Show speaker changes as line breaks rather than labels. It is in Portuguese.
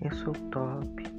Eu sou top.